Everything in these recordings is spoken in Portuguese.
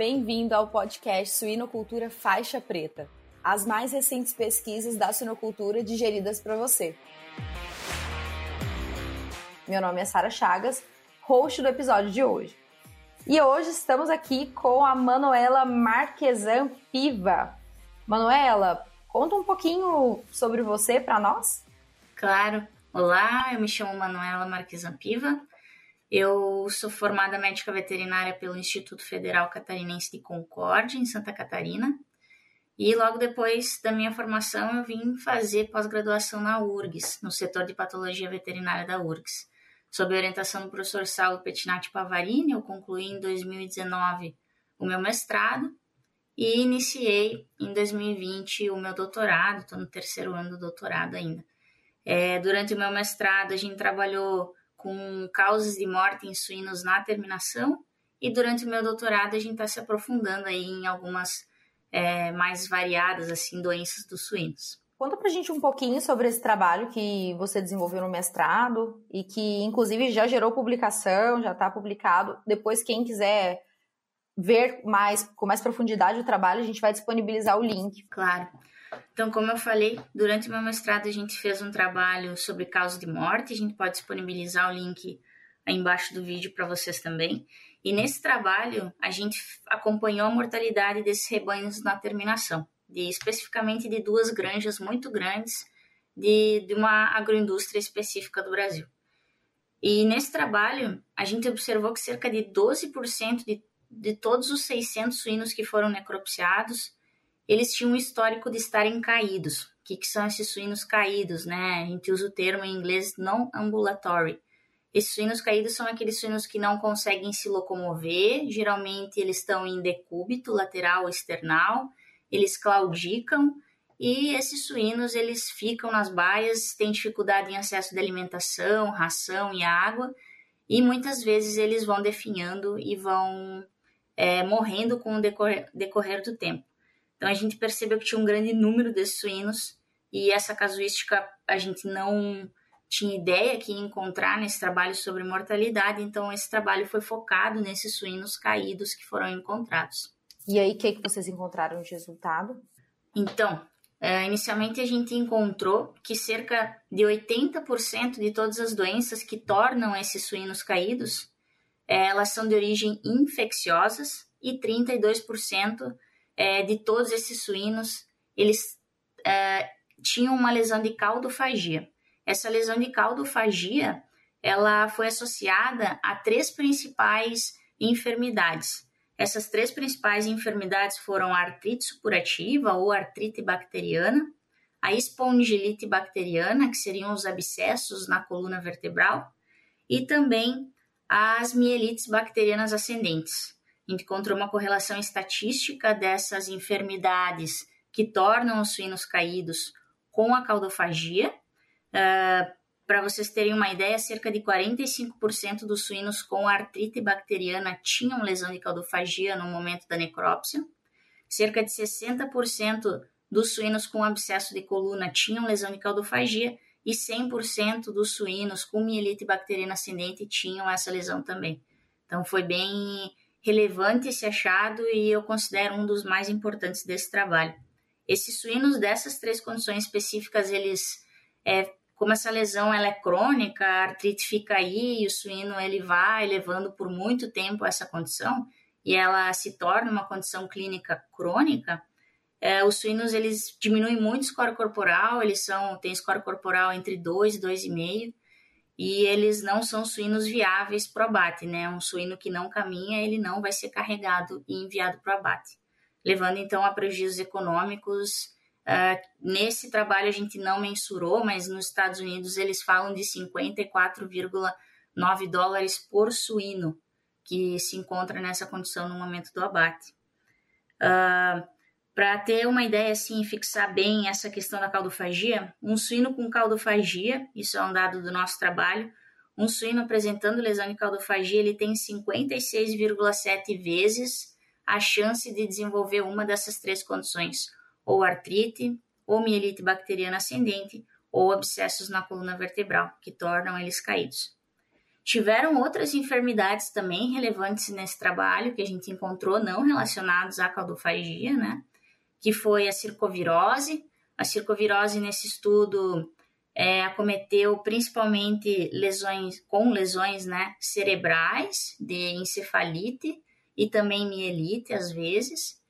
Bem-vindo ao podcast Suinocultura Faixa Preta, as mais recentes pesquisas da suinocultura digeridas para você. Meu nome é Sara Chagas, host do episódio de hoje. E hoje estamos aqui com a Manuela Marquesan Piva. Manuela, conta um pouquinho sobre você para nós? Claro. Olá, eu me chamo Manuela Marquesan Piva, eu sou formada médica veterinária pelo Instituto Federal Catarinense de Concórdia, em Santa Catarina. E logo depois da minha formação, eu vim fazer pós-graduação na URGS, no setor de patologia veterinária da URGS. Sob orientação do professor Saulo Pettinati Pavarini, eu concluí em 2019 o meu mestrado e iniciei em 2020 o meu doutorado, estou no terceiro ano do doutorado ainda. É, durante o meu mestrado, a gente trabalhou com causas de morte em suínos na terminação. E durante o meu doutorado a gente está se aprofundando aí em algumas é, mais variadas assim doenças dos suínos. Conta pra gente um pouquinho sobre esse trabalho que você desenvolveu no mestrado e que inclusive já gerou publicação, já está publicado. Depois quem quiser ver mais com mais profundidade o trabalho, a gente vai disponibilizar o link. Claro. Então, como eu falei, durante o meu mestrado a gente fez um trabalho sobre causa de morte, a gente pode disponibilizar o link aí embaixo do vídeo para vocês também. E nesse trabalho a gente acompanhou a mortalidade desses rebanhos na terminação, de especificamente de duas granjas muito grandes de, de uma agroindústria específica do Brasil. E nesse trabalho a gente observou que cerca de 12% de, de todos os 600 suínos que foram necropsiados eles tinham um histórico de estarem caídos. O que, que são esses suínos caídos, né? A gente usa o termo em inglês não ambulatory. Esses suínos caídos são aqueles suínos que não conseguem se locomover, geralmente eles estão em decúbito lateral ou external, eles claudicam e esses suínos eles ficam nas baias, têm dificuldade em acesso de alimentação, ração e água e muitas vezes eles vão definhando e vão é, morrendo com o decorrer, decorrer do tempo. Então a gente percebeu que tinha um grande número desses suínos e essa casuística a gente não tinha ideia que ia encontrar nesse trabalho sobre mortalidade, então esse trabalho foi focado nesses suínos caídos que foram encontrados. E aí, o que, que vocês encontraram de resultado? Então, é, inicialmente a gente encontrou que cerca de 80% de todas as doenças que tornam esses suínos caídos, é, elas são de origem infecciosas e 32% é, de todos esses suínos, eles é, tinham uma lesão de caldofagia. Essa lesão de caldofagia, ela foi associada a três principais enfermidades. Essas três principais enfermidades foram a artrite supurativa ou artrite bacteriana, a espondilite bacteriana, que seriam os abscessos na coluna vertebral, e também as mielites bacterianas ascendentes encontrou uma correlação estatística dessas enfermidades que tornam os suínos caídos com a caudofagia. Uh, ah, Para vocês terem uma ideia, cerca de 45% dos suínos com artrite bacteriana tinham lesão de caudofagia no momento da necrópsia. Cerca de 60% dos suínos com abscesso de coluna tinham lesão de caudofagia e 100% dos suínos com mielite bacteriana ascendente tinham essa lesão também. Então foi bem relevante esse achado e eu considero um dos mais importantes desse trabalho. Esses suínos dessas três condições específicas, eles, é, como essa lesão ela é crônica, a artrite fica aí e o suíno ele vai levando por muito tempo essa condição e ela se torna uma condição clínica crônica, é, os suínos eles diminuem muito o score corporal, eles são têm score corporal entre 2 e 2,5 e eles não são suínos viáveis para o abate, né? Um suíno que não caminha, ele não vai ser carregado e enviado para o abate, levando então a prejuízos econômicos. Uh, nesse trabalho a gente não mensurou, mas nos Estados Unidos eles falam de 54,9 dólares por suíno que se encontra nessa condição no momento do abate. Uh, para ter uma ideia assim, fixar bem essa questão da caldofagia, um suíno com caldofagia, isso é um dado do nosso trabalho, um suíno apresentando lesão de caldofagia, ele tem 56,7 vezes a chance de desenvolver uma dessas três condições, ou artrite, ou mielite bacteriana ascendente, ou abscessos na coluna vertebral, que tornam eles caídos. Tiveram outras enfermidades também relevantes nesse trabalho que a gente encontrou, não relacionados à caldofagia, né? Que foi a circovirose. A circovirose nesse estudo é, acometeu principalmente lesões com lesões né, cerebrais de encefalite e também mielite às vezes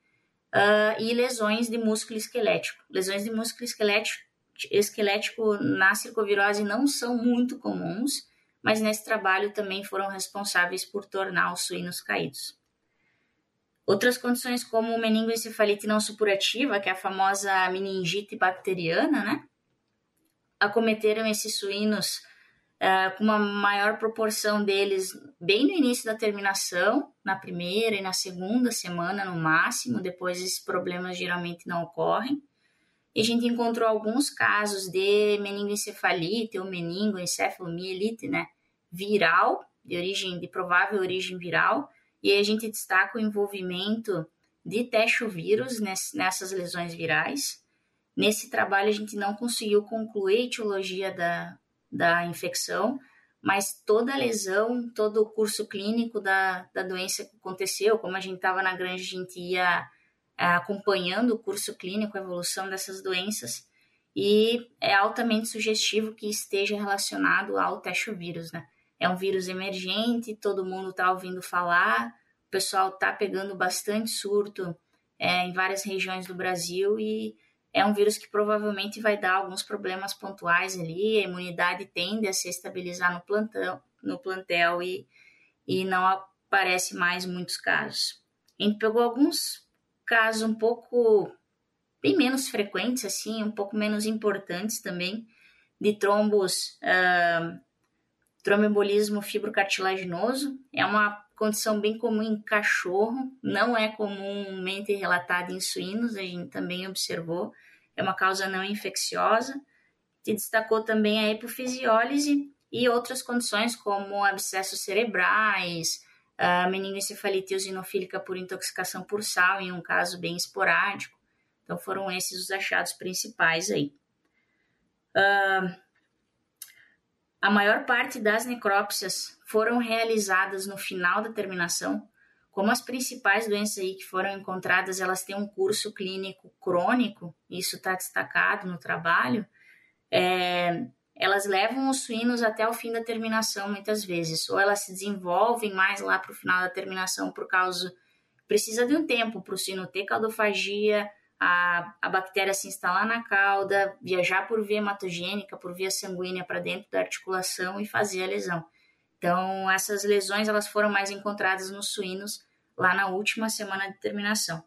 uh, e lesões de músculo esquelético. Lesões de músculo esquelético, esquelético na circovirose não são muito comuns, mas nesse trabalho também foram responsáveis por tornar os suínos caídos. Outras condições como meningoencefalite não supurativa, que é a famosa meningite bacteriana, né? Acometeram esses suínos uh, com uma maior proporção deles bem no início da terminação, na primeira e na segunda semana no máximo, depois esses problemas geralmente não ocorrem. E a gente encontrou alguns casos de meningoencefalite ou meningoencefalomielite, né, viral, de origem de provável origem viral, e a gente destaca o envolvimento de techovírus nessas lesões virais. Nesse trabalho a gente não conseguiu concluir a etiologia da, da infecção, mas toda a lesão, todo o curso clínico da, da doença que aconteceu, como a gente estava na grande, a gente ia é, acompanhando o curso clínico, a evolução dessas doenças, e é altamente sugestivo que esteja relacionado ao vírus, né? É um vírus emergente, todo mundo está ouvindo falar, o pessoal está pegando bastante surto é, em várias regiões do Brasil e é um vírus que provavelmente vai dar alguns problemas pontuais ali, a imunidade tende a se estabilizar no plantão, no plantel e, e não aparece mais muitos casos. A gente pegou alguns casos um pouco bem menos frequentes, assim, um pouco menos importantes também, de trombos, uh, tromboembolismo fibrocartilaginoso. É uma condição bem comum em cachorro, não é comumente relatada em suínos, a gente também observou, é uma causa não infecciosa. Se destacou também a hipofisiólise e outras condições como abscessos cerebrais, meningoencefalite eosinofílica por intoxicação por sal, em um caso bem esporádico. Então foram esses os achados principais aí. Uh, a maior parte das necrópsias foram realizadas no final da terminação. Como as principais doenças aí que foram encontradas, elas têm um curso clínico crônico, isso está destacado no trabalho, é, elas levam os suínos até o fim da terminação muitas vezes, ou elas se desenvolvem mais lá para o final da terminação por causa precisa de um tempo para o suíno ter caldofagia, a, a bactéria se instalar na cauda, viajar por via hematogênica, por via sanguínea para dentro da articulação e fazer a lesão. Então, essas lesões elas foram mais encontradas nos suínos lá na última semana de terminação.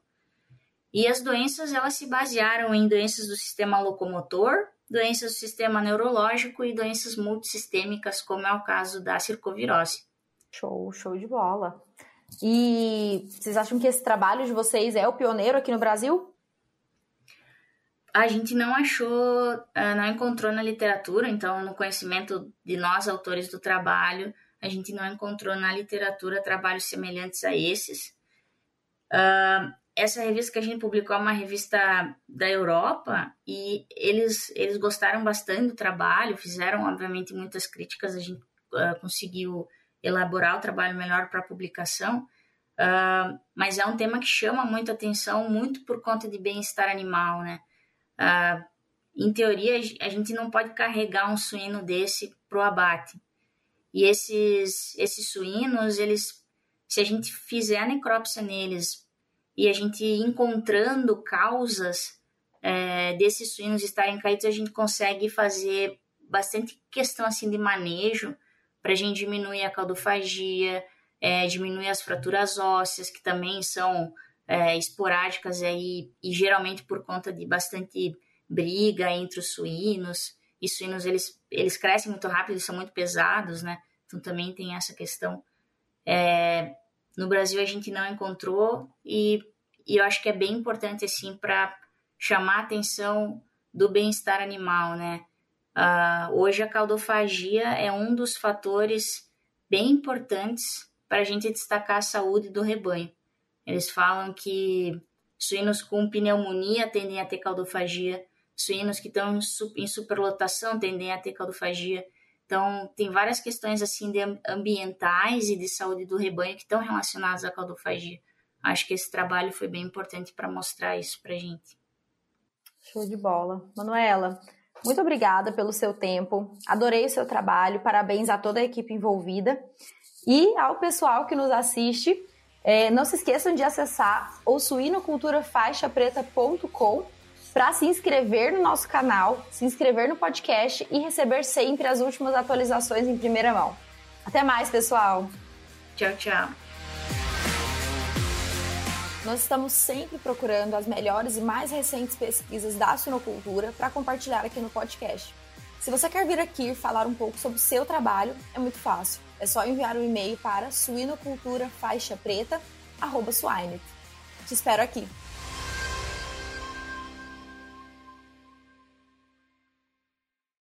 E as doenças elas se basearam em doenças do sistema locomotor, doenças do sistema neurológico e doenças multissistêmicas, como é o caso da circovirose. Show, show de bola. E vocês acham que esse trabalho de vocês é o pioneiro aqui no Brasil? A gente não achou, ah, não encontrou na literatura, então no conhecimento de nós, autores do trabalho, a gente não encontrou na literatura trabalhos semelhantes a esses. Uh, essa revista que a gente publicou é uma revista da Europa e eles, eles gostaram bastante do trabalho, fizeram, obviamente, muitas críticas, a gente uh, conseguiu elaborar o trabalho melhor para publicação, uh, mas é um tema que chama muito atenção, muito por conta de bem-estar animal, né? Ah, em teoria, a gente não pode carregar um suíno desse para o abate. E esses, esses suínos, eles, se a gente fizer a necrópsia neles e a gente encontrando causas é, desses suínos estarem caídos, a gente consegue fazer bastante questão assim de manejo para a gente diminuir a caldofagia, é, diminuir as fraturas ósseas, que também são é, esporádicas aí, e geralmente por conta de bastante briga entre os suínos. E suínos, eles, eles crescem muito rápido, eles são muito pesados, né? Então também tem essa questão. É, no Brasil a gente não encontrou e, e eu acho que é bem importante, assim, para chamar a atenção do bem-estar animal, né? Uh, hoje a caldofagia é um dos fatores bem importantes para a gente destacar a saúde do rebanho. Eles falam que suínos com pneumonia tendem a ter caldofagia, suínos que estão em superlotação tendem a ter caldofagia. Então, tem várias questões assim de ambientais e de saúde do rebanho que estão relacionadas à caldofagia. Acho que esse trabalho foi bem importante para mostrar isso para gente. Show de bola. Manuela, muito obrigada pelo seu tempo. Adorei o seu trabalho. Parabéns a toda a equipe envolvida. E ao pessoal que nos assiste, é, não se esqueçam de acessar o suinoculturafaixapreta.com para se inscrever no nosso canal, se inscrever no podcast e receber sempre as últimas atualizações em primeira mão. Até mais, pessoal! Tchau, tchau! Nós estamos sempre procurando as melhores e mais recentes pesquisas da suinocultura para compartilhar aqui no podcast. Se você quer vir aqui falar um pouco sobre o seu trabalho, é muito fácil. É só enviar um e-mail para suinoculturafaixapreta.swine. Te espero aqui!